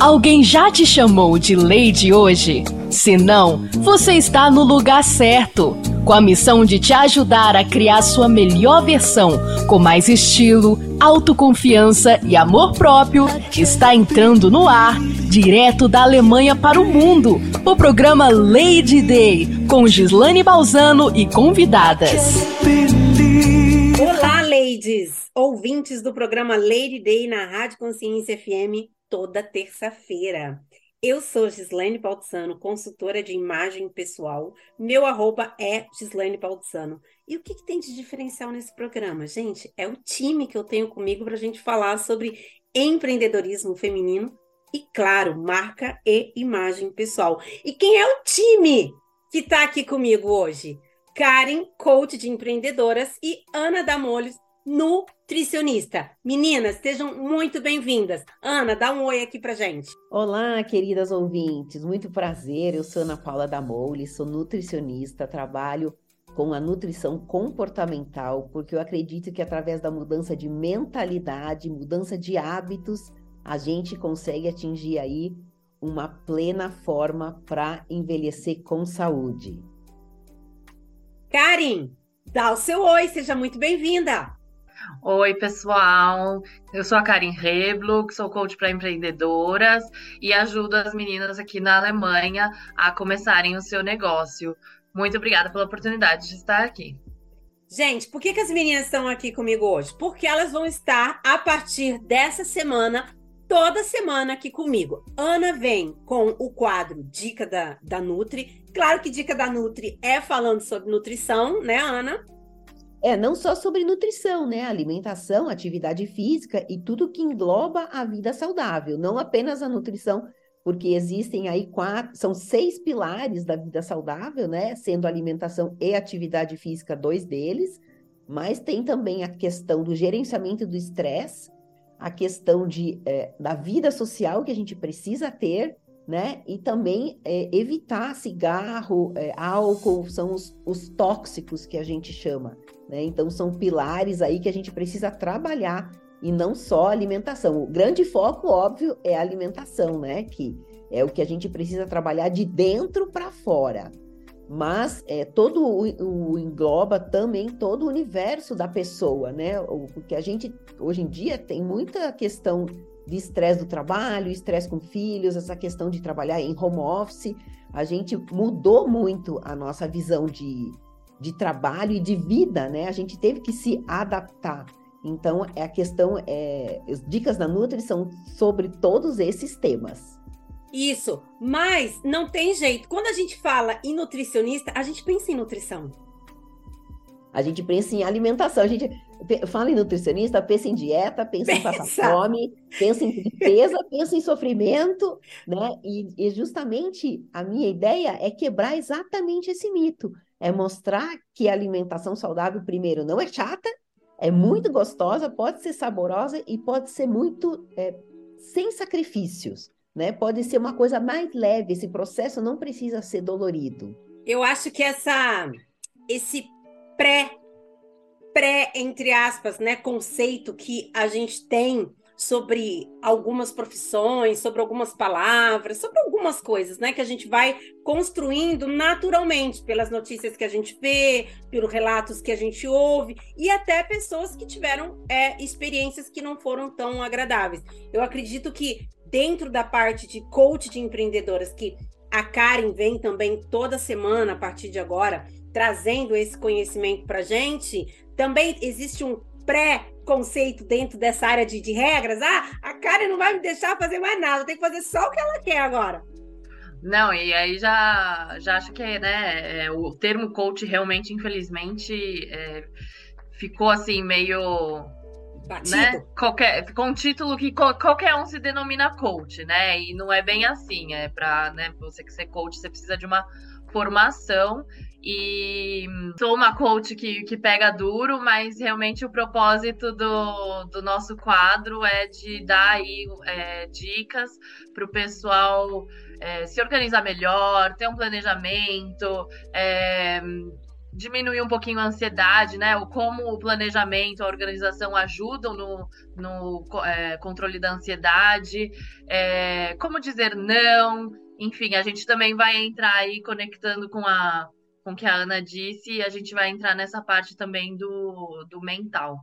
Alguém já te chamou de Lady hoje? Se não, você está no lugar certo. Com a missão de te ajudar a criar sua melhor versão, com mais estilo, autoconfiança e amor próprio, está entrando no ar, direto da Alemanha para o mundo, o programa Lady Day, com Gislane Balzano e convidadas. Ladies! Ouvintes do programa Lady Day na Rádio Consciência FM, toda terça-feira. Eu sou Gislaine Baltzano, consultora de imagem pessoal. Meu arroba é Gislaine Baltzano. E o que, que, tem de diferencial nesse programa? Gente, é o time que eu tenho comigo para a gente falar sobre empreendedorismo feminino e, claro, marca e imagem pessoal. E quem é o time que está aqui comigo hoje? Karen, coach de empreendedoras, e Ana Damolhos, nutricionista. Meninas, sejam muito bem-vindas. Ana, dá um oi aqui pra gente. Olá, queridas ouvintes. Muito prazer. Eu sou Ana Paula Damoli, sou nutricionista, trabalho com a nutrição comportamental, porque eu acredito que através da mudança de mentalidade, mudança de hábitos, a gente consegue atingir aí uma plena forma para envelhecer com saúde. Karen, dá o seu oi, seja muito bem-vinda. Oi, pessoal. Eu sou a Karin Reblug, sou coach para empreendedoras e ajudo as meninas aqui na Alemanha a começarem o seu negócio. Muito obrigada pela oportunidade de estar aqui. Gente, por que, que as meninas estão aqui comigo hoje? Porque elas vão estar a partir dessa semana, toda semana aqui comigo. Ana vem com o quadro Dica da, da Nutri. Claro que Dica da Nutri é falando sobre nutrição, né, Ana? É, não só sobre nutrição, né? Alimentação, atividade física e tudo que engloba a vida saudável, não apenas a nutrição, porque existem aí quatro, são seis pilares da vida saudável, né? Sendo alimentação e atividade física dois deles, mas tem também a questão do gerenciamento do estresse, a questão de, é, da vida social que a gente precisa ter, né? E também é, evitar cigarro, é, álcool, são os, os tóxicos que a gente chama. Né? Então, são pilares aí que a gente precisa trabalhar e não só alimentação. O grande foco, óbvio, é a alimentação, né? Que é o que a gente precisa trabalhar de dentro para fora. Mas é, todo o, o, engloba também todo o universo da pessoa, né? Porque a gente hoje em dia tem muita questão de estresse do trabalho, estresse com filhos, essa questão de trabalhar em home office. A gente mudou muito a nossa visão de, de trabalho e de vida, né? A gente teve que se adaptar. Então, é a questão, é, as dicas da Nutri são sobre todos esses temas. Isso, mas não tem jeito. Quando a gente fala em nutricionista, a gente pensa em nutrição. A gente pensa em alimentação, a gente fala em nutricionista, pensa em dieta, pensa, pensa. em passar fome, pensa em tristeza, pensa em sofrimento, né? E, e justamente a minha ideia é quebrar exatamente esse mito é mostrar que a alimentação saudável, primeiro, não é chata, é muito gostosa, pode ser saborosa e pode ser muito é, sem sacrifícios, né? Pode ser uma coisa mais leve, esse processo não precisa ser dolorido. Eu acho que essa esse pré pré entre aspas, né, conceito que a gente tem sobre algumas profissões, sobre algumas palavras, sobre algumas coisas, né, que a gente vai construindo naturalmente pelas notícias que a gente vê, pelos relatos que a gente ouve e até pessoas que tiveram é, experiências que não foram tão agradáveis. Eu acredito que dentro da parte de coach de empreendedoras que a Karen vem também toda semana a partir de agora trazendo esse conhecimento para gente, também existe um pré-conceito dentro dessa área de, de regras. Ah, a Karen não vai me deixar fazer mais nada, tem que fazer só o que ela quer agora. Não, e aí já, já acho que né, é, o termo coach realmente, infelizmente, é, ficou assim meio. Batido. Né? Qualquer, ficou um título que qualquer um se denomina coach, né? E não é bem assim. É para né, você que ser coach, você precisa de uma formação. E sou uma coach que, que pega duro, mas realmente o propósito do, do nosso quadro é de dar aí é, dicas para o pessoal é, se organizar melhor, ter um planejamento, é, diminuir um pouquinho a ansiedade, né? O como o planejamento, a organização ajudam no, no é, controle da ansiedade, é, como dizer não, enfim, a gente também vai entrar aí conectando com a com o que a Ana disse e a gente vai entrar nessa parte também do, do mental.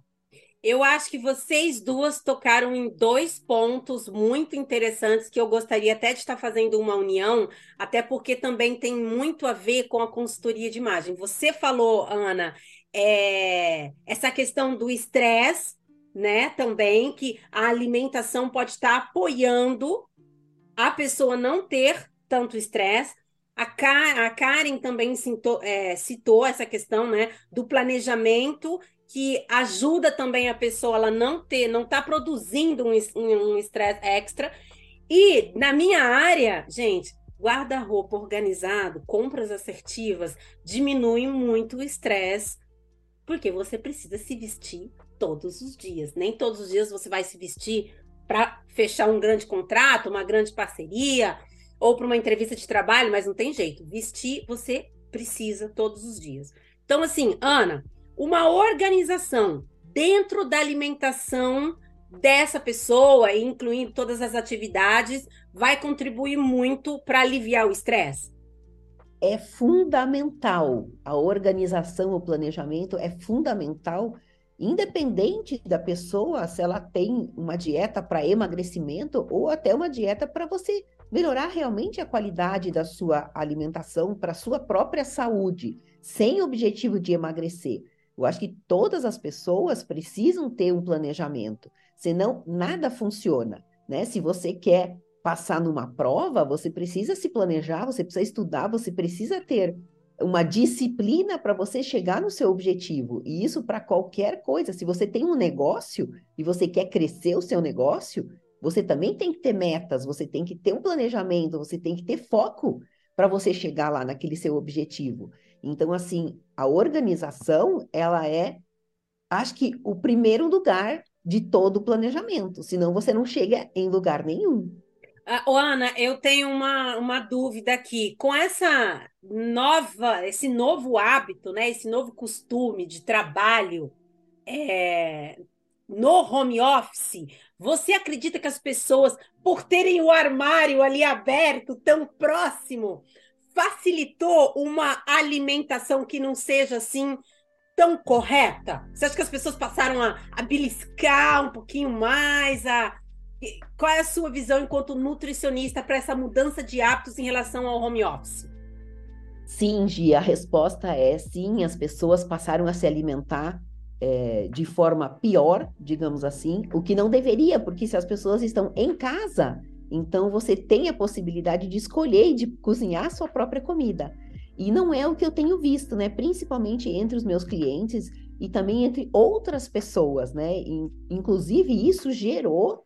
Eu acho que vocês duas tocaram em dois pontos muito interessantes que eu gostaria até de estar fazendo uma união, até porque também tem muito a ver com a consultoria de imagem. Você falou, Ana, é, essa questão do estresse, né? Também que a alimentação pode estar apoiando a pessoa não ter tanto estresse. A, Ka a Karen também citou, é, citou essa questão né, do planejamento que ajuda também a pessoa ela não ter, não tá produzindo um estresse extra. E na minha área, gente, guarda-roupa organizado, compras assertivas, diminuem muito o estresse, porque você precisa se vestir todos os dias. Nem todos os dias você vai se vestir para fechar um grande contrato, uma grande parceria, ou para uma entrevista de trabalho, mas não tem jeito. Vestir você precisa todos os dias. Então, assim, Ana, uma organização dentro da alimentação dessa pessoa, incluindo todas as atividades, vai contribuir muito para aliviar o estresse? É fundamental. A organização, o planejamento é fundamental, independente da pessoa, se ela tem uma dieta para emagrecimento ou até uma dieta para você melhorar realmente a qualidade da sua alimentação para a sua própria saúde, sem objetivo de emagrecer. Eu acho que todas as pessoas precisam ter um planejamento, senão nada funciona, né? Se você quer passar numa prova, você precisa se planejar, você precisa estudar, você precisa ter uma disciplina para você chegar no seu objetivo. E isso para qualquer coisa. Se você tem um negócio e você quer crescer o seu negócio, você também tem que ter metas, você tem que ter um planejamento, você tem que ter foco para você chegar lá naquele seu objetivo. Então, assim, a organização, ela é, acho que, o primeiro lugar de todo o planejamento, senão você não chega em lugar nenhum. Uh, Ana, eu tenho uma, uma dúvida aqui. Com essa nova, esse novo hábito, né, esse novo costume de trabalho é, no home office, você acredita que as pessoas, por terem o armário ali aberto, tão próximo, facilitou uma alimentação que não seja assim tão correta? Você acha que as pessoas passaram a, a beliscar um pouquinho mais? A... Qual é a sua visão enquanto nutricionista para essa mudança de hábitos em relação ao home office? Sim, Gia, a resposta é sim, as pessoas passaram a se alimentar é, de forma pior, digamos assim, o que não deveria, porque se as pessoas estão em casa, então você tem a possibilidade de escolher e de cozinhar a sua própria comida. E não é o que eu tenho visto, né? Principalmente entre os meus clientes e também entre outras pessoas, né? Inclusive, isso gerou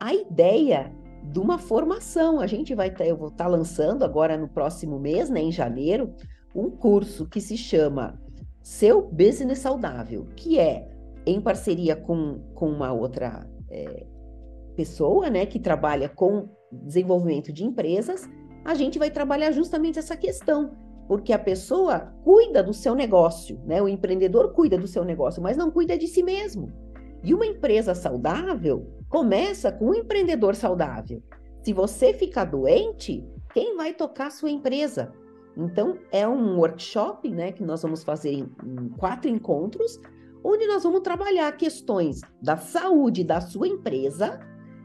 a ideia de uma formação. A gente vai, eu vou estar lançando agora no próximo mês, né, em janeiro, um curso que se chama Seu Business Saudável, que é em parceria com, com uma outra é, pessoa, né, que trabalha com desenvolvimento de empresas, a gente vai trabalhar justamente essa questão, porque a pessoa cuida do seu negócio, né? O empreendedor cuida do seu negócio, mas não cuida de si mesmo. E uma empresa saudável começa com um empreendedor saudável. Se você ficar doente, quem vai tocar a sua empresa? Então, é um workshop, né, que nós vamos fazer em, quatro encontros, onde nós vamos trabalhar questões da saúde da sua empresa,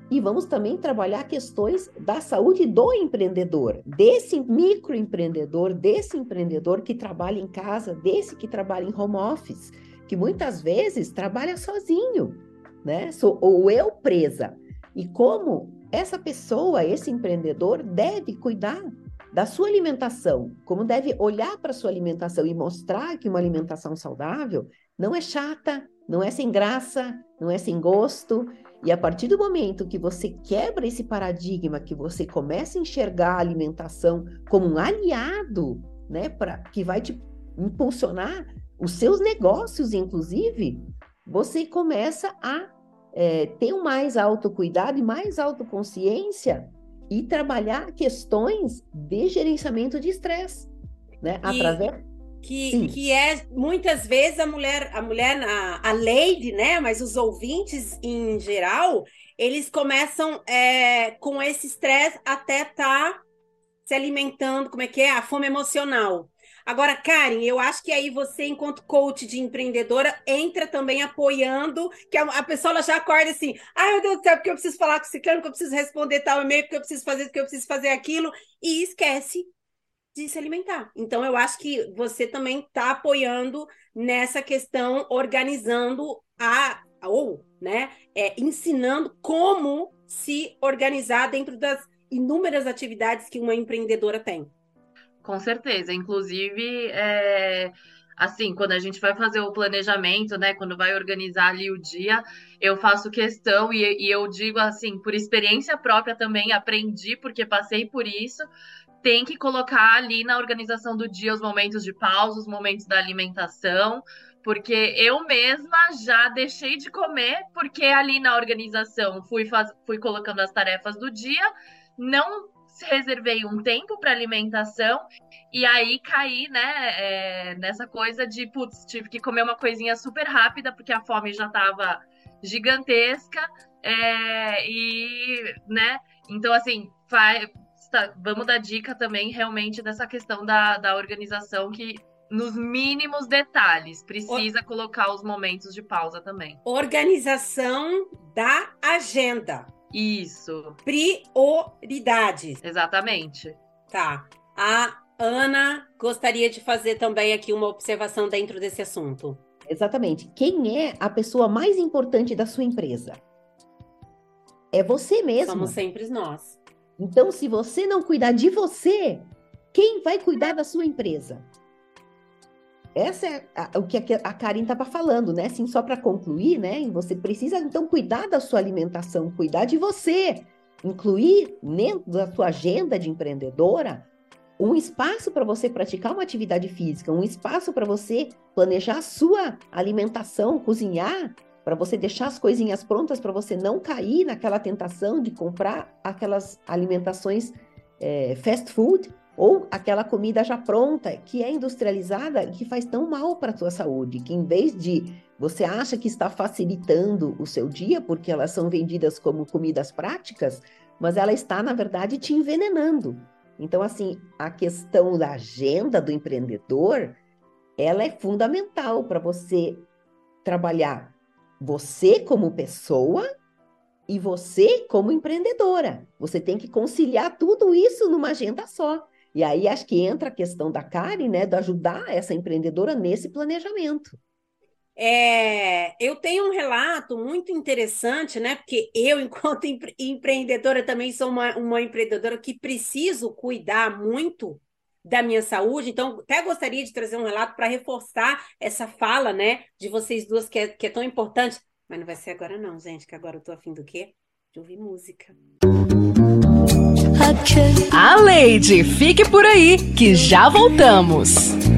e vamos também trabalhar questões da saúde do empreendedor, desse microempreendedor, desse empreendedor que trabalha em casa, desse que trabalha em home office, que muitas vezes trabalha sozinho, né? Ou eu presa. E como essa pessoa, esse empreendedor, deve cuidar da sua alimentação, como deve olhar para a sua alimentação e mostrar que uma alimentação saudável não é chata, não é sem graça, não é sem gosto, e a partir do momento que você quebra esse paradigma, que você começa a enxergar a alimentação como um aliado, né, para que vai te impulsionar os seus negócios, inclusive, você começa a é, ter mais autocuidado e mais autoconsciência e trabalhar questões de gerenciamento de estresse, né, e... através que, que é muitas vezes a mulher, a mulher, a, a lady, né? Mas os ouvintes em geral, eles começam é, com esse estresse até estar tá se alimentando, como é que é? A fome emocional. Agora, Karen, eu acho que aí você, enquanto coach de empreendedora, entra também apoiando, que a, a pessoa já acorda assim, ai meu Deus do céu, porque eu preciso falar com esse ciclano, porque eu preciso responder tal e-mail, porque eu preciso fazer porque eu preciso fazer aquilo, e esquece de se alimentar. Então, eu acho que você também está apoiando nessa questão, organizando a, ou, né, é, ensinando como se organizar dentro das inúmeras atividades que uma empreendedora tem. Com certeza. Inclusive, é, assim, quando a gente vai fazer o planejamento, né? Quando vai organizar ali o dia, eu faço questão e, e eu digo assim, por experiência própria também, aprendi, porque passei por isso. Tem que colocar ali na organização do dia os momentos de pausa, os momentos da alimentação, porque eu mesma já deixei de comer, porque ali na organização fui, faz... fui colocando as tarefas do dia, não reservei um tempo para alimentação e aí caí, né, é, nessa coisa de, putz, tive que comer uma coisinha super rápida porque a fome já estava gigantesca é, e, né, então assim, vai, tá, vamos dar dica também realmente dessa questão da, da organização que nos mínimos detalhes. Precisa o... colocar os momentos de pausa também. Organização da agenda. Isso. Prioridades. Exatamente. Tá. A Ana gostaria de fazer também aqui uma observação dentro desse assunto. Exatamente. Quem é a pessoa mais importante da sua empresa? É você mesmo. Somos sempre nós. Então, se você não cuidar de você, quem vai cuidar da sua empresa? Essa é a, o que a Karen estava falando, né? Assim, só para concluir, né? Você precisa então cuidar da sua alimentação, cuidar de você, incluir dentro da sua agenda de empreendedora um espaço para você praticar uma atividade física, um espaço para você planejar a sua alimentação, cozinhar, para você deixar as coisinhas prontas para você não cair naquela tentação de comprar aquelas alimentações é, fast food ou aquela comida já pronta, que é industrializada e que faz tão mal para a sua saúde, que em vez de você acha que está facilitando o seu dia, porque elas são vendidas como comidas práticas, mas ela está, na verdade, te envenenando. Então, assim, a questão da agenda do empreendedor, ela é fundamental para você trabalhar você como pessoa e você como empreendedora. Você tem que conciliar tudo isso numa agenda só. E aí acho que entra a questão da Karen, né, de ajudar essa empreendedora nesse planejamento. É, eu tenho um relato muito interessante, né? Porque eu, enquanto empre empreendedora, também sou uma, uma empreendedora que preciso cuidar muito da minha saúde. Então, até gostaria de trazer um relato para reforçar essa fala, né, de vocês duas, que é, que é tão importante. Mas não vai ser agora, não, gente, que agora eu tô afim do quê? De ouvir música. A Lady, fique por aí que já voltamos.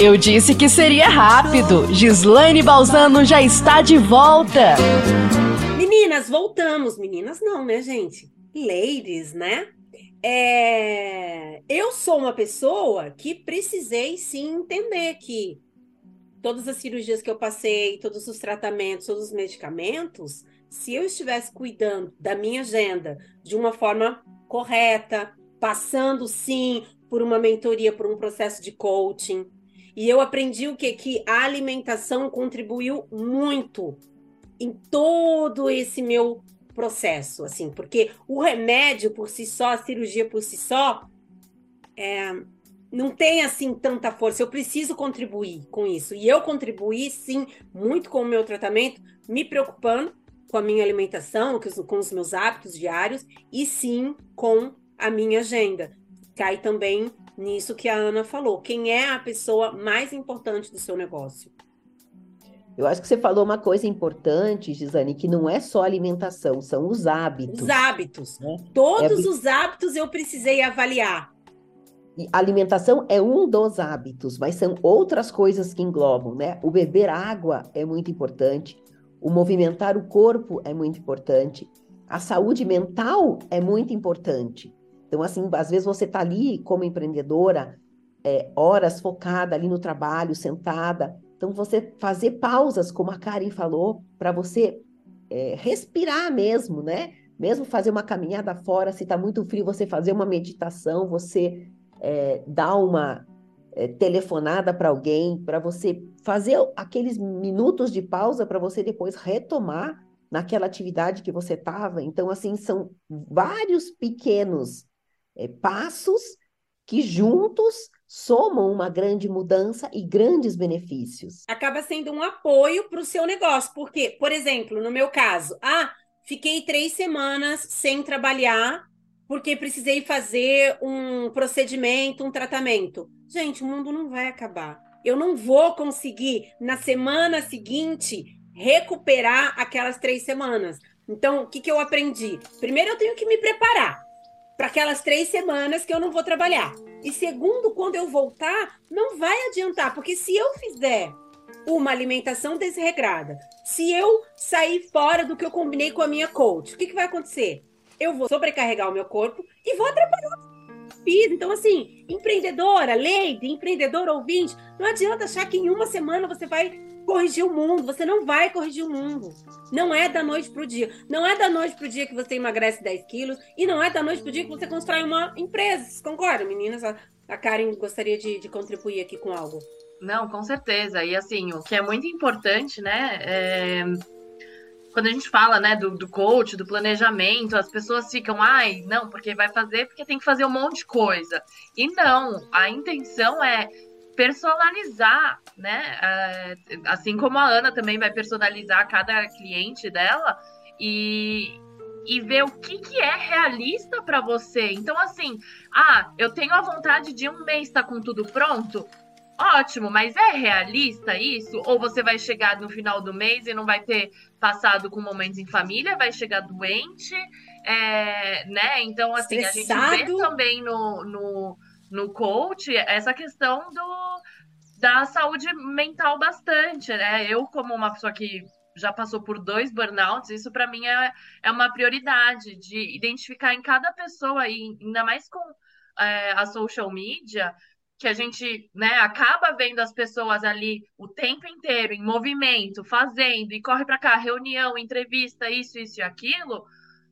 Eu disse que seria rápido. Gislaine Balzano já está de volta. Meninas, voltamos. Meninas não, né, gente? Ladies, né? É... Eu sou uma pessoa que precisei sim entender que todas as cirurgias que eu passei, todos os tratamentos, todos os medicamentos, se eu estivesse cuidando da minha agenda de uma forma correta, passando sim por uma mentoria, por um processo de coaching, e eu aprendi o que que a alimentação contribuiu muito em todo esse meu processo, assim, porque o remédio por si só, a cirurgia por si só, é, não tem assim tanta força. Eu preciso contribuir com isso. E eu contribuí, sim, muito com o meu tratamento, me preocupando com a minha alimentação, com os meus hábitos diários, e sim com a minha agenda. Cai também nisso que a Ana falou. Quem é a pessoa mais importante do seu negócio? Eu acho que você falou uma coisa importante, Gisane, que não é só alimentação, são os hábitos. Os hábitos. Né? Todos é... os hábitos eu precisei avaliar. E alimentação é um dos hábitos, mas são outras coisas que englobam, né? O beber água é muito importante, o movimentar o corpo é muito importante, a saúde mental é muito importante. Então, assim, às vezes você está ali como empreendedora, é, horas focada ali no trabalho, sentada. Então, você fazer pausas, como a Karen falou, para você é, respirar mesmo, né? Mesmo fazer uma caminhada fora, se está muito frio, você fazer uma meditação, você é, dar uma é, telefonada para alguém, para você fazer aqueles minutos de pausa para você depois retomar naquela atividade que você estava. Então, assim, são vários pequenos é, passos que juntos somam uma grande mudança e grandes benefícios. Acaba sendo um apoio para o seu negócio, porque, por exemplo, no meu caso, ah, fiquei três semanas sem trabalhar porque precisei fazer um procedimento, um tratamento. Gente, o mundo não vai acabar. Eu não vou conseguir, na semana seguinte, recuperar aquelas três semanas. Então, o que, que eu aprendi? Primeiro, eu tenho que me preparar para aquelas três semanas que eu não vou trabalhar. E segundo, quando eu voltar, não vai adiantar, porque se eu fizer uma alimentação desregrada, se eu sair fora do que eu combinei com a minha coach, o que, que vai acontecer? Eu vou sobrecarregar o meu corpo e vou atrapalhar então, assim, empreendedora, lady, empreendedor ouvinte, não adianta achar que em uma semana você vai corrigir o mundo. Você não vai corrigir o mundo. Não é da noite para o dia. Não é da noite para o dia que você emagrece 10 quilos. E não é da noite para o dia que você constrói uma empresa. Vocês concordam, meninas? A Karen gostaria de, de contribuir aqui com algo. Não, com certeza. E assim, o que é muito importante, né? É quando a gente fala, né, do, do coach, do planejamento, as pessoas ficam, ai, não, porque vai fazer, porque tem que fazer um monte de coisa. E não, a intenção é personalizar, né? É, assim como a Ana também vai personalizar cada cliente dela e, e ver o que, que é realista para você. Então, assim, ah, eu tenho a vontade de um mês estar tá com tudo pronto. Ótimo, mas é realista isso? Ou você vai chegar no final do mês e não vai ter passado com momentos em família, vai chegar doente, é, né? Então, assim, Estressado. a gente vê também no, no, no coach essa questão do, da saúde mental bastante, né? Eu, como uma pessoa que já passou por dois burnouts, isso para mim é, é uma prioridade de identificar em cada pessoa, aí, ainda mais com é, a social media, que a gente né, acaba vendo as pessoas ali o tempo inteiro em movimento, fazendo, e corre para cá, reunião, entrevista, isso, isso e aquilo.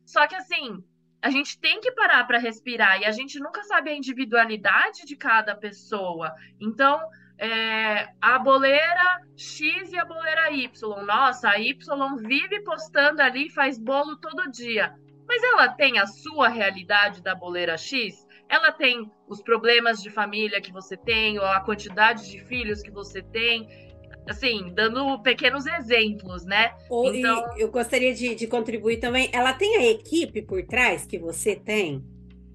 Só que assim, a gente tem que parar para respirar e a gente nunca sabe a individualidade de cada pessoa. Então, é, a boleira X e a boleira Y. Nossa, a Y vive postando ali, faz bolo todo dia. Mas ela tem a sua realidade da boleira X? ela tem os problemas de família que você tem, ou a quantidade de filhos que você tem, assim, dando pequenos exemplos, né? Ou, então... eu gostaria de, de contribuir também. Ela tem a equipe por trás que você tem?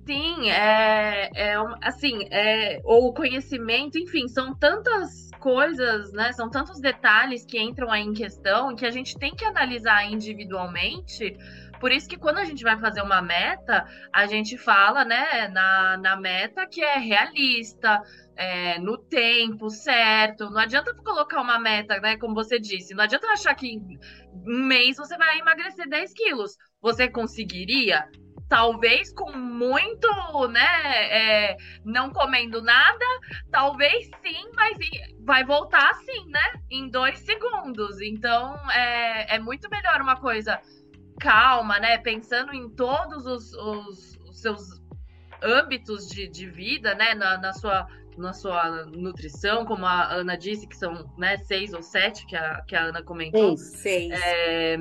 Sim, é, é assim, é, ou o conhecimento, enfim, são tantas coisas, né? São tantos detalhes que entram aí em questão que a gente tem que analisar individualmente por isso que quando a gente vai fazer uma meta, a gente fala, né, na, na meta que é realista, é, no tempo certo. Não adianta colocar uma meta, né? Como você disse, não adianta achar que em um mês você vai emagrecer 10 quilos. Você conseguiria? Talvez com muito, né? É, não comendo nada, talvez sim, mas vai voltar assim, né? Em dois segundos. Então é, é muito melhor uma coisa calma, né? Pensando em todos os, os, os seus âmbitos de, de vida, né? Na, na sua na sua nutrição, como a Ana disse, que são né, seis ou sete, que a, que a Ana comentou. Seis. É,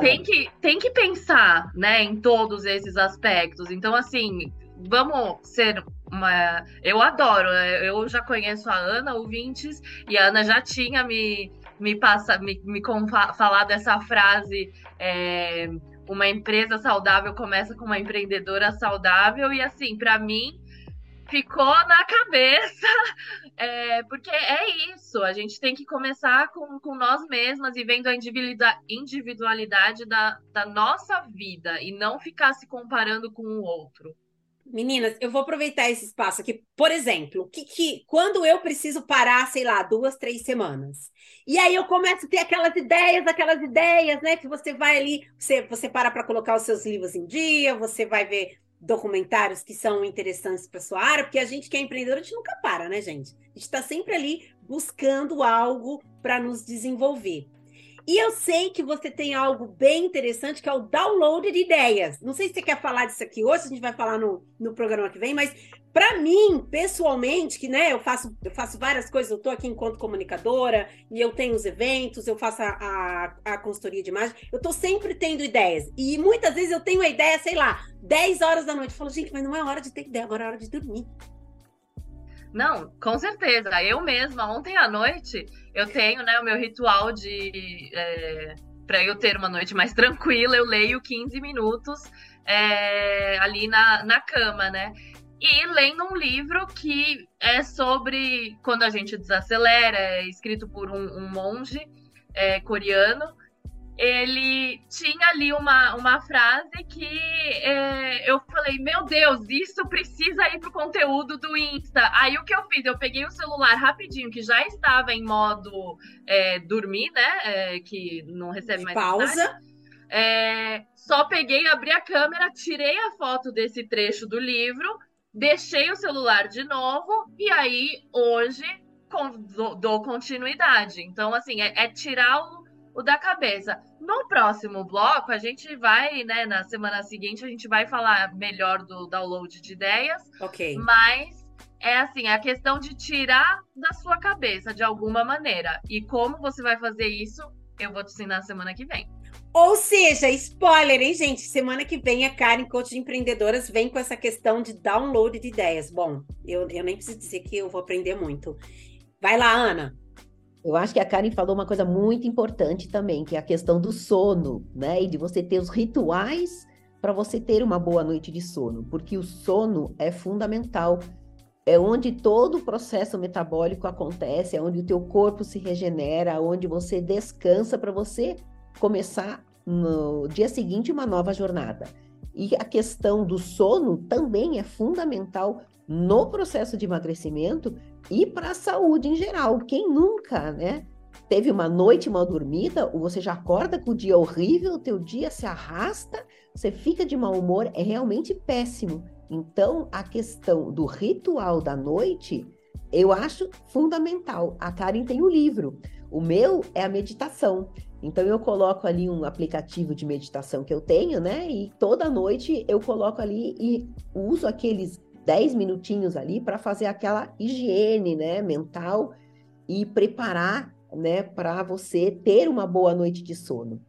tem, que, tem que pensar né, em todos esses aspectos. Então, assim, vamos ser uma. Eu adoro, eu já conheço a Ana, ouvintes, e a Ana já tinha me, me, passa, me, me falado essa frase. É, uma empresa saudável começa com uma empreendedora saudável, e assim, para mim, ficou na cabeça, é, porque é isso, a gente tem que começar com, com nós mesmas e vendo a individualidade da, da nossa vida e não ficar se comparando com o outro. Meninas, eu vou aproveitar esse espaço aqui. Por exemplo, que, que quando eu preciso parar, sei lá, duas, três semanas. E aí eu começo a ter aquelas ideias, aquelas ideias, né? Que você vai ali, você, você para para colocar os seus livros em dia, você vai ver documentários que são interessantes para sua área, porque a gente que é empreendedor, a gente nunca para, né, gente? A gente está sempre ali buscando algo para nos desenvolver. E eu sei que você tem algo bem interessante, que é o download de ideias. Não sei se você quer falar disso aqui hoje, a gente vai falar no, no programa que vem, mas para mim, pessoalmente, que né, eu faço, eu faço várias coisas, eu estou aqui enquanto comunicadora, e eu tenho os eventos, eu faço a, a, a consultoria de imagem, eu estou sempre tendo ideias. E muitas vezes eu tenho a ideia, sei lá, 10 horas da noite. Eu falo, gente, mas não é hora de ter ideia, agora é hora de dormir. Não, com certeza. Eu mesma, ontem à noite, eu tenho né, o meu ritual de. É, para eu ter uma noite mais tranquila, eu leio 15 minutos é, ali na, na cama, né? e lendo um livro que é sobre quando a gente desacelera, é escrito por um, um monge é, coreano. Ele tinha ali uma, uma frase que é, eu falei: Meu Deus, isso precisa ir pro conteúdo do Insta. Aí o que eu fiz? Eu peguei o celular rapidinho, que já estava em modo é, dormir, né? É, que não recebe mais pausa. É, só peguei, abri a câmera, tirei a foto desse trecho do livro deixei o celular de novo e aí hoje dou continuidade. Então, assim, é, é tirar o, o, da cabeça. No próximo bloco, a gente vai, né, na semana seguinte, a gente vai falar melhor do download de ideias. Ok. Mas é assim, a questão de tirar da sua cabeça de alguma maneira. E como você vai fazer isso, eu vou te ensinar semana que vem. Ou seja, spoiler, hein, gente? Semana que vem a Karen, coach de empreendedoras, vem com essa questão de download de ideias. Bom, eu, eu nem preciso dizer que eu vou aprender muito. Vai lá, Ana. Eu acho que a Karen falou uma coisa muito importante também, que é a questão do sono, né? E de você ter os rituais para você ter uma boa noite de sono, porque o sono é fundamental. É onde todo o processo metabólico acontece, é onde o teu corpo se regenera, onde você descansa para você começar no dia seguinte uma nova jornada. E a questão do sono também é fundamental no processo de emagrecimento e para a saúde em geral. Quem nunca, né? Teve uma noite mal dormida, ou você já acorda com o dia horrível, o teu dia se arrasta, você fica de mau humor, é realmente péssimo. Então, a questão do ritual da noite, eu acho fundamental. A Karen tem o um livro. O meu é a meditação. Então eu coloco ali um aplicativo de meditação que eu tenho, né? E toda noite eu coloco ali e uso aqueles 10 minutinhos ali para fazer aquela higiene, né, mental e preparar, né, para você ter uma boa noite de sono.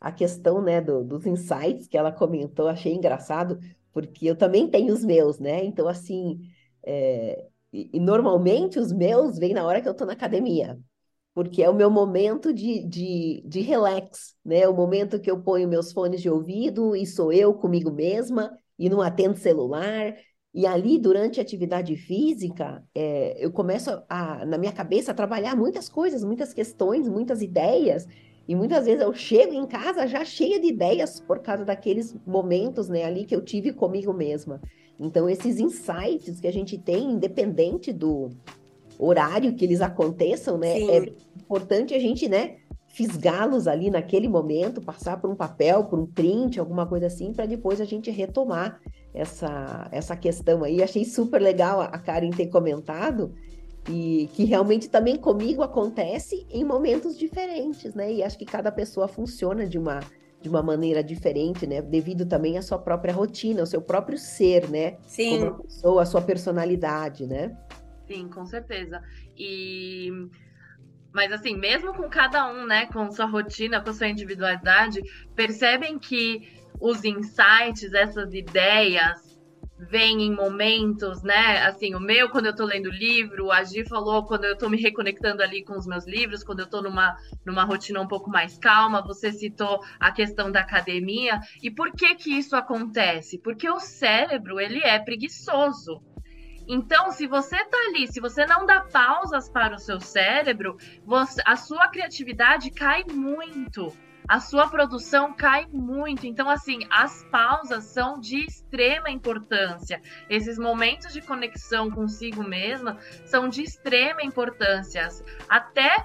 A questão, né, do, dos insights que ela comentou, achei engraçado, porque eu também tenho os meus, né? Então, assim, é... e, normalmente os meus vêm na hora que eu estou na academia porque é o meu momento de, de, de relax, né? O momento que eu ponho meus fones de ouvido e sou eu comigo mesma e não atendo celular. E ali, durante a atividade física, é, eu começo a, na minha cabeça, a trabalhar muitas coisas, muitas questões, muitas ideias. E muitas vezes eu chego em casa já cheia de ideias por causa daqueles momentos, né, ali que eu tive comigo mesma. Então, esses insights que a gente tem, independente do horário que eles aconteçam, né, Sim. é importante a gente, né, fisgá-los ali naquele momento, passar por um papel, por um print, alguma coisa assim, para depois a gente retomar essa, essa questão aí. Achei super legal a Karen ter comentado e que realmente também comigo acontece em momentos diferentes, né? E acho que cada pessoa funciona de uma de uma maneira diferente, né? Devido também à sua própria rotina, ao seu próprio ser, né? Sim. Como pessoa, a sua personalidade, né? Sim, com certeza. E mas assim, mesmo com cada um, né, com sua rotina, com sua individualidade, percebem que os insights, essas ideias, vem em momentos, né? Assim, o meu, quando eu tô lendo livro, a Gi falou quando eu tô me reconectando ali com os meus livros, quando eu tô numa, numa rotina um pouco mais calma, você citou a questão da academia. E por que que isso acontece? Porque o cérebro, ele é preguiçoso. Então, se você tá ali, se você não dá pausas para o seu cérebro, você, a sua criatividade cai muito a sua produção cai muito. Então, assim, as pausas são de extrema importância. Esses momentos de conexão consigo mesma são de extrema importância. Até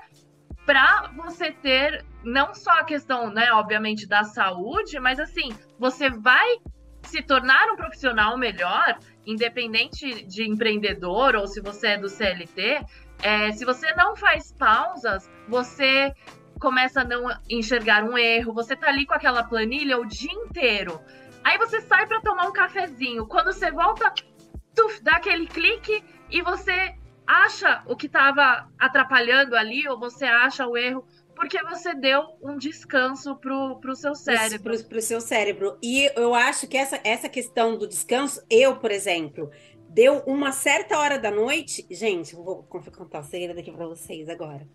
para você ter não só a questão, né, obviamente, da saúde, mas assim, você vai se tornar um profissional melhor, independente de empreendedor ou se você é do CLT. É, se você não faz pausas, você começa a não enxergar um erro, você tá ali com aquela planilha o dia inteiro. Aí você sai para tomar um cafezinho. Quando você volta, tuf, dá aquele clique e você acha o que estava atrapalhando ali, ou você acha o erro, porque você deu um descanso pro, pro seu cérebro. Pro, pro seu cérebro. E eu acho que essa, essa questão do descanso, eu, por exemplo, deu uma certa hora da noite. Gente, vou contar um segredo aqui para vocês agora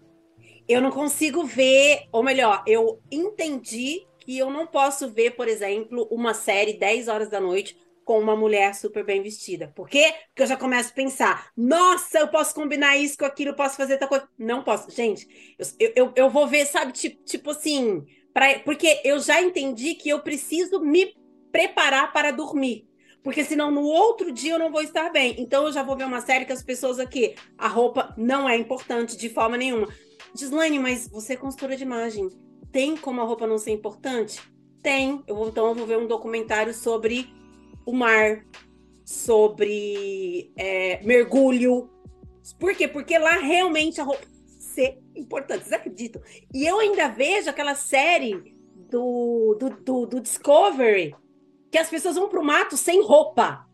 eu não consigo ver, ou melhor, eu entendi que eu não posso ver, por exemplo, uma série 10 horas da noite com uma mulher super bem vestida. Por quê? Porque eu já começo a pensar, nossa, eu posso combinar isso com aquilo, eu posso fazer tal coisa. Não posso. Gente, eu, eu, eu vou ver, sabe, tipo, tipo assim, pra, porque eu já entendi que eu preciso me preparar para dormir. Porque senão no outro dia eu não vou estar bem. Então eu já vou ver uma série que as pessoas aqui, a roupa não é importante de forma nenhuma. Gislaine, mas você é consultora de imagem. Tem como a roupa não ser importante? Tem. Eu vou, então eu vou ver um documentário sobre o mar, sobre é, mergulho. Por quê? Porque lá realmente a roupa ser importante. Vocês acreditam? E eu ainda vejo aquela série do, do, do, do Discovery que as pessoas vão pro mato sem roupa.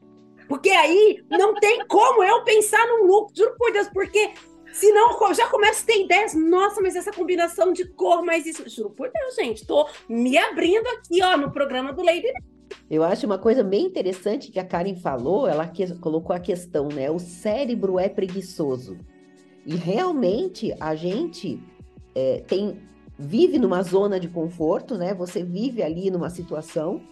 Porque aí não tem como eu pensar num look, juro por Deus, porque Senão, já começa a ter ideias. Nossa, mas essa combinação de cor, mas isso. Juro por Deus, gente. Tô me abrindo aqui, ó, no programa do Lady. Eu acho uma coisa bem interessante que a Karen falou. Ela que, colocou a questão, né? O cérebro é preguiçoso. E realmente a gente é, tem vive numa zona de conforto, né? Você vive ali numa situação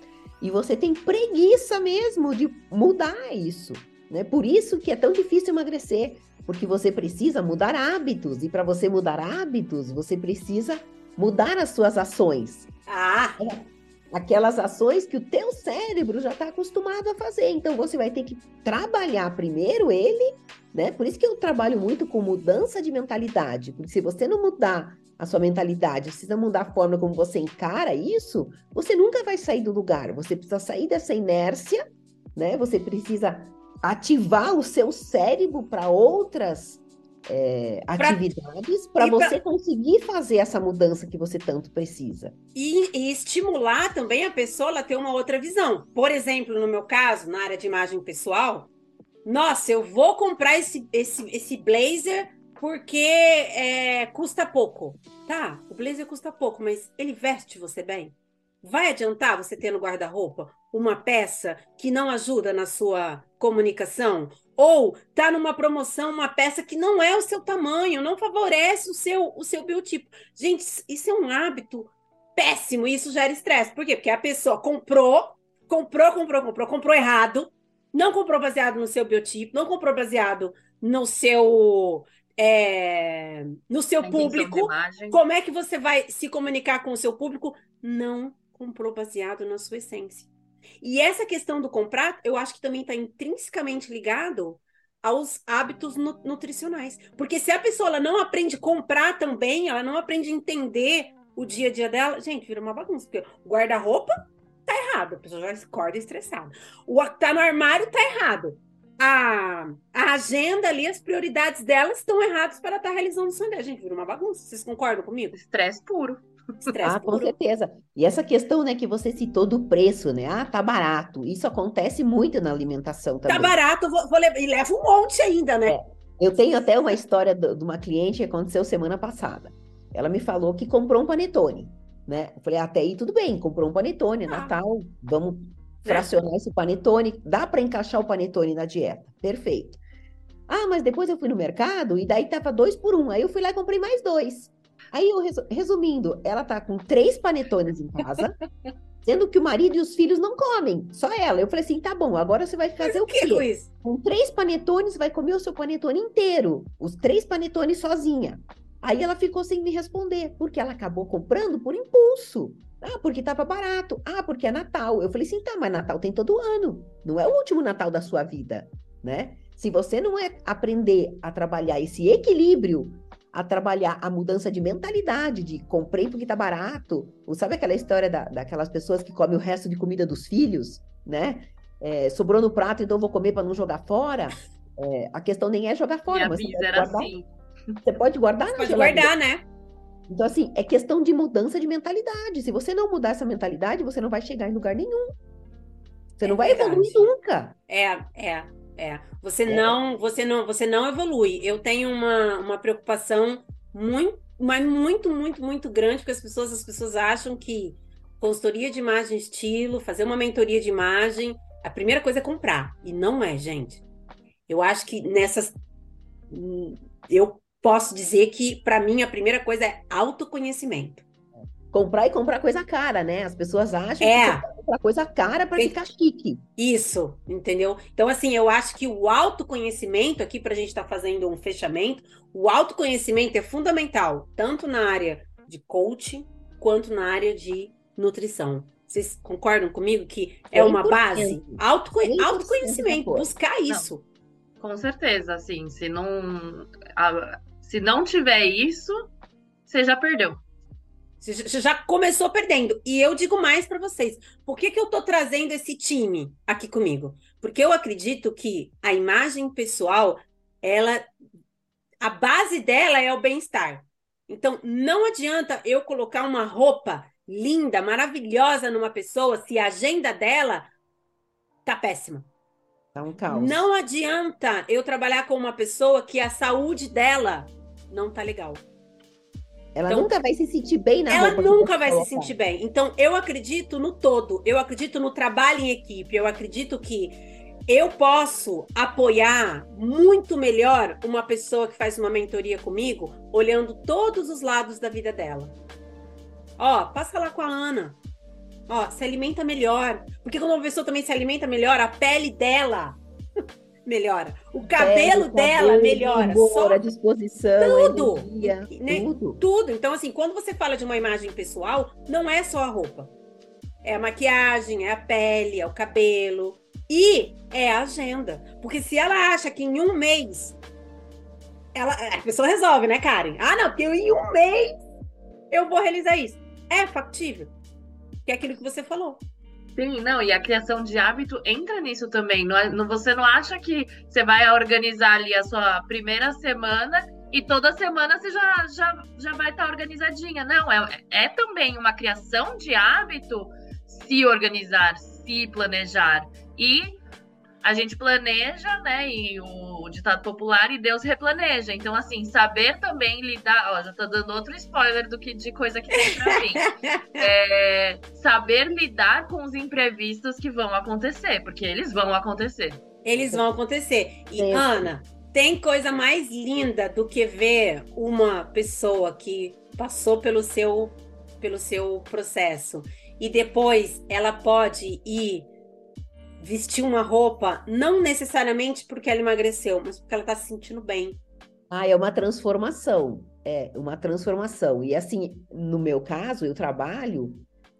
e você tem preguiça mesmo de mudar isso, né? Por isso que é tão difícil emagrecer porque você precisa mudar hábitos e para você mudar hábitos, você precisa mudar as suas ações. Ah, aquelas ações que o teu cérebro já está acostumado a fazer. Então você vai ter que trabalhar primeiro ele, né? Por isso que eu trabalho muito com mudança de mentalidade, porque se você não mudar a sua mentalidade, precisa mudar a forma como você encara isso, você nunca vai sair do lugar. Você precisa sair dessa inércia, né? Você precisa ativar o seu cérebro para outras é, atividades para você pra... conseguir fazer essa mudança que você tanto precisa. E, e, estimular também a pessoa a ter uma outra visão. Por exemplo, no meu caso, na área de imagem pessoal, nossa, eu vou comprar esse, esse, esse blazer porque é, custa pouco. Tá, o blazer custa pouco, mas ele veste você bem? Vai adiantar você ter no guarda-roupa uma peça que não ajuda na sua comunicação? Ou tá numa promoção uma peça que não é o seu tamanho, não favorece o seu o seu biotipo. Gente, isso é um hábito péssimo e isso gera estresse. Por quê? Porque a pessoa comprou, comprou, comprou, comprou, comprou errado, não comprou baseado no seu biotipo, não comprou baseado no seu é, no seu público. Como é que você vai se comunicar com o seu público? Não comprou baseado na sua essência. E essa questão do comprar, eu acho que também está intrinsecamente ligado aos hábitos nutricionais. Porque se a pessoa ela não aprende a comprar também, ela não aprende a entender o dia a dia dela, gente, vira uma bagunça. Porque o guarda-roupa tá errado, a pessoa já acorda estressada. O tá no armário tá errado. A, a agenda ali, as prioridades dela estão erradas para estar tá realizando o sonho dela. Gente, vira uma bagunça. Vocês concordam comigo? Estresse puro. Estresse ah, puro. com certeza. E essa questão, né, que você citou do preço, né? Ah, tá barato. Isso acontece muito na alimentação tá também. Tá barato, vou, vou levar, e leva um monte ainda, né? É. Eu tenho até uma história de uma cliente que aconteceu semana passada. Ela me falou que comprou um panetone, né? Eu falei, até aí tudo bem, comprou um panetone, ah. Natal, vamos é. fracionar esse panetone, dá para encaixar o panetone na dieta, perfeito. Ah, mas depois eu fui no mercado e daí tava dois por um, aí eu fui lá e comprei mais dois. Aí, eu, resumindo, ela tá com três panetones em casa, sendo que o marido e os filhos não comem, só ela. Eu falei assim, tá bom, agora você vai fazer o quê? Com três panetones, vai comer o seu panetone inteiro, os três panetones sozinha. Aí ela ficou sem me responder, porque ela acabou comprando por impulso. Ah, porque estava barato. Ah, porque é Natal. Eu falei assim, tá, mas Natal tem todo ano. Não é o último Natal da sua vida, né? Se você não é aprender a trabalhar esse equilíbrio a trabalhar a mudança de mentalidade, de comprei porque tá barato. Ou sabe aquela história da, daquelas pessoas que comem o resto de comida dos filhos, né? É, sobrou no prato, então vou comer para não jogar fora. É, a questão nem é jogar fora, mas você pode, guardar, assim. você pode guardar. Você pode guardar, né? Então, assim, é questão de mudança de mentalidade. Se você não mudar essa mentalidade, você não vai chegar em lugar nenhum. Você é não vai verdade. evoluir nunca. É, é. É, você é. não, você não, você não evolui. Eu tenho uma, uma preocupação muito, mas muito, muito, muito grande porque as pessoas, as pessoas acham que consultoria de imagem estilo, fazer uma mentoria de imagem, a primeira coisa é comprar e não é, gente. Eu acho que nessas eu posso dizer que para mim a primeira coisa é autoconhecimento comprar e comprar coisa cara, né? As pessoas acham é. que comprar coisa cara para ficar chique. Isso, entendeu? Então, assim, eu acho que o autoconhecimento, aqui para a gente estar tá fazendo um fechamento, o autoconhecimento é fundamental, tanto na área de coaching quanto na área de nutrição. Vocês concordam comigo que é uma base? Autoconhe autoconhecimento, buscar isso. Não, com certeza, assim, se não, a, se não tiver isso, você já perdeu. Você já começou perdendo. E eu digo mais para vocês. Por que, que eu estou trazendo esse time aqui comigo? Porque eu acredito que a imagem pessoal, ela, a base dela é o bem-estar. Então, não adianta eu colocar uma roupa linda, maravilhosa numa pessoa se a agenda dela tá péssima. Tá um caos. Não adianta eu trabalhar com uma pessoa que a saúde dela não tá legal. Ela então, nunca vai se sentir bem na Ela nunca vai se sentir bem. Então, eu acredito no todo. Eu acredito no trabalho em equipe. Eu acredito que eu posso apoiar muito melhor uma pessoa que faz uma mentoria comigo, olhando todos os lados da vida dela. Ó, passa lá com a Ana. Ó, se alimenta melhor. Porque quando uma pessoa também se alimenta melhor, a pele dela melhora. O cabelo é, dela cabelo, melhora. Humor, só a disposição, tudo, energia, né? tudo. Tudo. Então, assim, quando você fala de uma imagem pessoal, não é só a roupa. É a maquiagem, é a pele, é o cabelo. E é a agenda. Porque se ela acha que em um mês. Ela, a pessoa resolve, né, Karen? Ah, não, porque em um mês eu vou realizar isso. É factível. Que é aquilo que você falou. Sim, não, e a criação de hábito entra nisso também. É, não, você não acha que você vai organizar ali a sua primeira semana e toda semana você já, já, já vai estar tá organizadinha. Não, é, é também uma criação de hábito se organizar, se planejar. E a gente planeja, né? E o ditado popular e Deus replaneja. Então, assim, saber também lidar. Ó, já tô dando outro spoiler do que de coisa que tem pra mim. É, saber lidar com os imprevistos que vão acontecer, porque eles vão acontecer. Eles vão acontecer. E, Sim. Ana, tem coisa mais linda do que ver uma pessoa que passou pelo seu, pelo seu processo e depois ela pode ir vestir uma roupa, não necessariamente porque ela emagreceu, mas porque ela está se sentindo bem. Ah, é uma transformação. é uma transformação. E assim, no meu caso, eu trabalho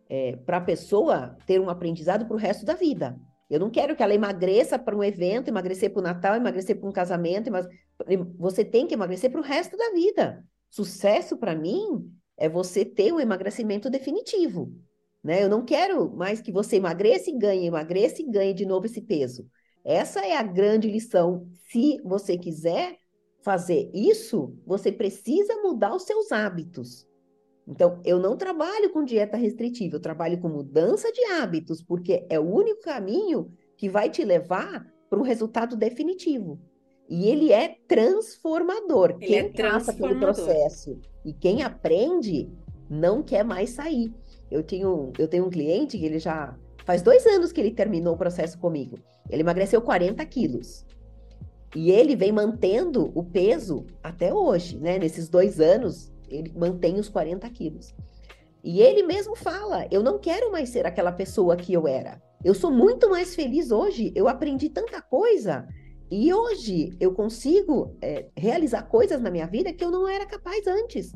é, para a pessoa ter um aprendizado para o resto da vida. Eu não quero que ela emagreça para um evento, emagrecer para o Natal, emagrecer para um casamento, mas você tem que emagrecer para o resto da vida. Sucesso para mim é você ter um emagrecimento definitivo. Né? Eu não quero mais que você emagreça e ganhe, emagreça e ganhe de novo esse peso. Essa é a grande lição. Se você quiser fazer isso, você precisa mudar os seus hábitos. Então, eu não trabalho com dieta restritiva, eu trabalho com mudança de hábitos, porque é o único caminho que vai te levar para um resultado definitivo. E ele é transformador. Ele quem é transformador. passa pelo processo e quem aprende não quer mais sair. Eu tenho, eu tenho um cliente que ele já faz dois anos que ele terminou o processo comigo. Ele emagreceu 40 quilos. E ele vem mantendo o peso até hoje, né? Nesses dois anos, ele mantém os 40 quilos. E ele mesmo fala: eu não quero mais ser aquela pessoa que eu era. Eu sou muito mais feliz hoje. Eu aprendi tanta coisa. E hoje eu consigo é, realizar coisas na minha vida que eu não era capaz antes.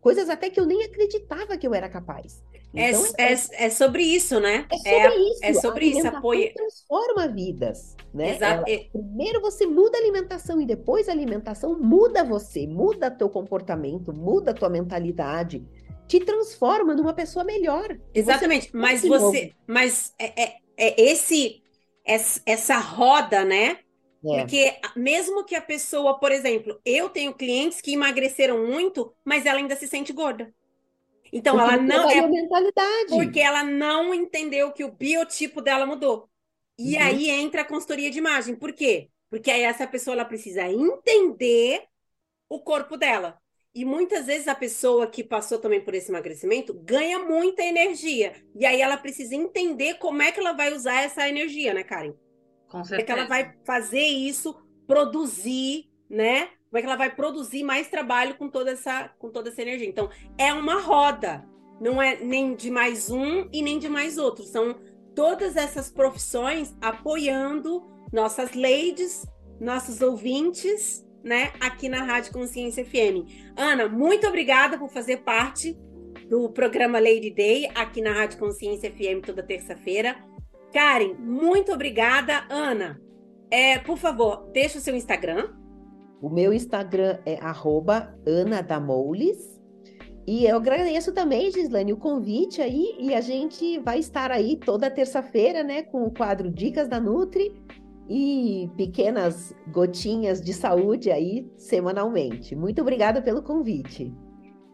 Coisas até que eu nem acreditava que eu era capaz. É, então, é, é, é, sobre isso, né? É sobre é, isso. É sobre isso. Apoia... transforma vidas, né? Ela, primeiro você muda a alimentação e depois a alimentação muda você, muda teu comportamento, muda tua mentalidade, te transforma numa pessoa melhor. Exatamente. Você mas você, mas é, é, é esse essa roda, né? É. Porque mesmo que a pessoa, por exemplo, eu tenho clientes que emagreceram muito, mas ela ainda se sente gorda. Então porque ela não é mentalidade. porque ela não entendeu que o biotipo dela mudou. E uhum. aí entra a consultoria de imagem. Por quê? Porque aí essa pessoa ela precisa entender o corpo dela. E muitas vezes a pessoa que passou também por esse emagrecimento ganha muita energia. E aí ela precisa entender como é que ela vai usar essa energia, né, Karen? Com certeza. Como é que ela vai fazer isso, produzir, né? Como é que ela vai produzir mais trabalho com toda essa, com toda essa energia? Então, é uma roda. Não é nem de mais um e nem de mais outro. São todas essas profissões apoiando nossas ladies, nossos ouvintes, né, aqui na Rádio Consciência FM. Ana, muito obrigada por fazer parte do programa Lady Day aqui na Rádio Consciência FM toda terça-feira. Karen, muito obrigada. Ana, é, por favor, deixa o seu Instagram. O meu Instagram é anadamoules. E eu agradeço também, Gislane, o convite aí. E a gente vai estar aí toda terça-feira, né, com o quadro Dicas da Nutri e pequenas gotinhas de saúde aí semanalmente. Muito obrigada pelo convite.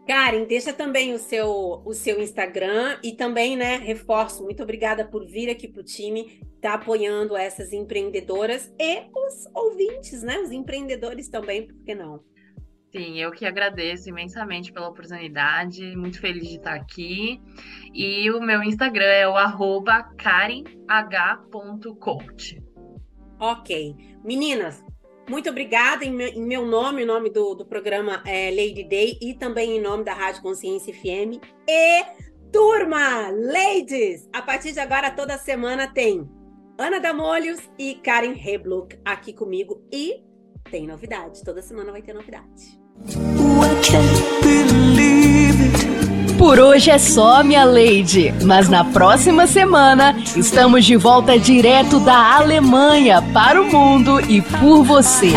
Karen, deixa também o seu, o seu Instagram e também, né, reforço, muito obrigada por vir aqui para o time, tá apoiando essas empreendedoras e os ouvintes, né, os empreendedores também, por que não? Sim, eu que agradeço imensamente pela oportunidade, muito feliz de estar aqui. E o meu Instagram é o arroba karenh.coach. Ok. Meninas, muito obrigada em meu, em meu nome, em nome do, do programa é, Lady Day e também em nome da Rádio Consciência FM. E turma, ladies, a partir de agora toda semana tem Ana Damolhos e Karen Reblock aqui comigo e tem novidade. Toda semana vai ter novidade. Por hoje é só, minha lady. Mas na próxima semana estamos de volta direto da Alemanha para o mundo e por você.